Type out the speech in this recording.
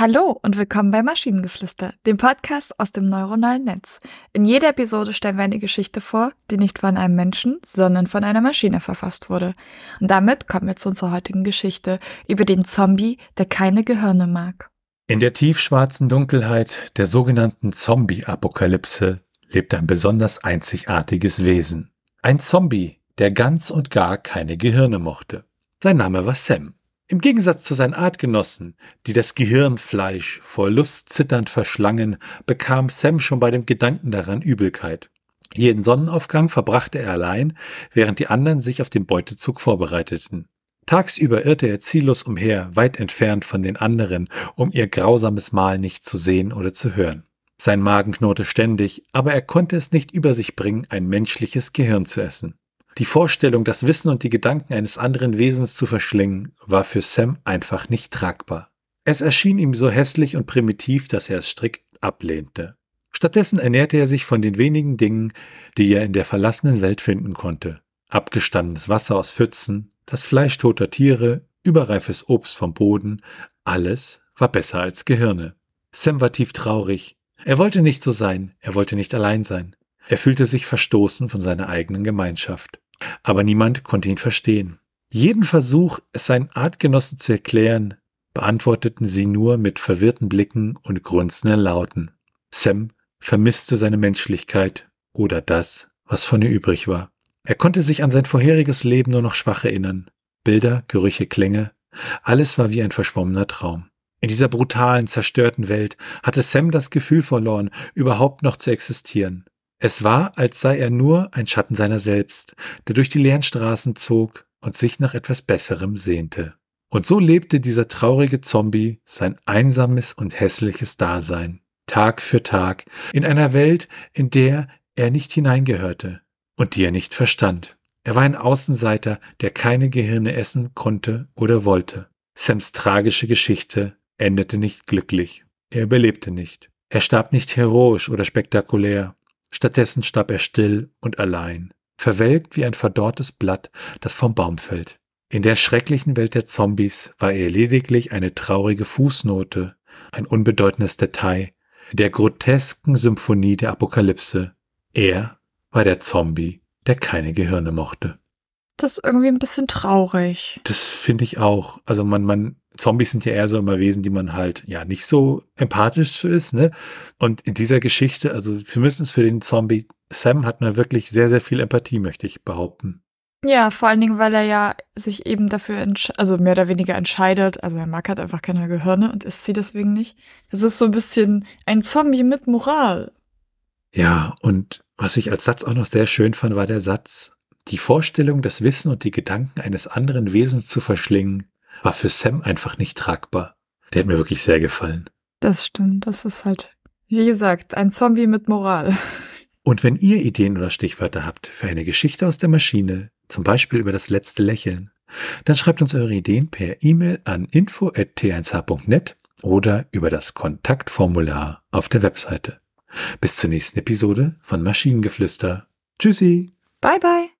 Hallo und willkommen bei Maschinengeflüster, dem Podcast aus dem neuronalen Netz. In jeder Episode stellen wir eine Geschichte vor, die nicht von einem Menschen, sondern von einer Maschine verfasst wurde. Und damit kommen wir zu unserer heutigen Geschichte über den Zombie, der keine Gehirne mag. In der tiefschwarzen Dunkelheit der sogenannten Zombie-Apokalypse lebt ein besonders einzigartiges Wesen. Ein Zombie, der ganz und gar keine Gehirne mochte. Sein Name war Sam. Im Gegensatz zu seinen Artgenossen, die das Gehirnfleisch vor Lust zitternd verschlangen, bekam Sam schon bei dem Gedanken daran Übelkeit. Jeden Sonnenaufgang verbrachte er allein, während die anderen sich auf den Beutezug vorbereiteten. Tagsüber irrte er ziellos umher, weit entfernt von den anderen, um ihr grausames Mahl nicht zu sehen oder zu hören. Sein Magen knurrte ständig, aber er konnte es nicht über sich bringen, ein menschliches Gehirn zu essen. Die Vorstellung, das Wissen und die Gedanken eines anderen Wesens zu verschlingen, war für Sam einfach nicht tragbar. Es erschien ihm so hässlich und primitiv, dass er es strikt ablehnte. Stattdessen ernährte er sich von den wenigen Dingen, die er in der verlassenen Welt finden konnte. Abgestandenes Wasser aus Pfützen, das Fleisch toter Tiere, überreifes Obst vom Boden, alles war besser als Gehirne. Sam war tief traurig. Er wollte nicht so sein, er wollte nicht allein sein. Er fühlte sich verstoßen von seiner eigenen Gemeinschaft. Aber niemand konnte ihn verstehen. Jeden Versuch, es seinen Artgenossen zu erklären, beantworteten sie nur mit verwirrten Blicken und grunzenden Lauten. Sam vermisste seine Menschlichkeit oder das, was von ihr übrig war. Er konnte sich an sein vorheriges Leben nur noch schwach erinnern. Bilder, Gerüche, Klänge, alles war wie ein verschwommener Traum. In dieser brutalen, zerstörten Welt hatte Sam das Gefühl verloren, überhaupt noch zu existieren. Es war, als sei er nur ein Schatten seiner selbst, der durch die leeren Straßen zog und sich nach etwas Besserem sehnte. Und so lebte dieser traurige Zombie sein einsames und hässliches Dasein, Tag für Tag, in einer Welt, in der er nicht hineingehörte und die er nicht verstand. Er war ein Außenseiter, der keine Gehirne essen konnte oder wollte. Sams tragische Geschichte endete nicht glücklich. Er überlebte nicht. Er starb nicht heroisch oder spektakulär. Stattdessen starb er still und allein, verwelkt wie ein verdorrtes Blatt, das vom Baum fällt. In der schrecklichen Welt der Zombies war er lediglich eine traurige Fußnote, ein unbedeutendes Detail der grotesken Symphonie der Apokalypse. Er war der Zombie, der keine Gehirne mochte. Das ist irgendwie ein bisschen traurig. Das finde ich auch. Also man, man Zombies sind ja eher so immer Wesen, die man halt ja nicht so empathisch ist, ne? Und in dieser Geschichte, also mindestens für den Zombie Sam hat man wirklich sehr, sehr viel Empathie, möchte ich behaupten. Ja, vor allen Dingen, weil er ja sich eben dafür, also mehr oder weniger entscheidet. Also er mag halt einfach keine Gehirne und isst sie deswegen nicht. Es ist so ein bisschen ein Zombie mit Moral. Ja, und was ich als Satz auch noch sehr schön fand, war der Satz, die Vorstellung, das Wissen und die Gedanken eines anderen Wesens zu verschlingen, war für Sam einfach nicht tragbar. Der hat mir wirklich sehr gefallen. Das stimmt. Das ist halt, wie gesagt, ein Zombie mit Moral. Und wenn ihr Ideen oder Stichwörter habt für eine Geschichte aus der Maschine, zum Beispiel über das letzte Lächeln, dann schreibt uns eure Ideen per E-Mail an info.t1h.net oder über das Kontaktformular auf der Webseite. Bis zur nächsten Episode von Maschinengeflüster. Tschüssi. Bye bye.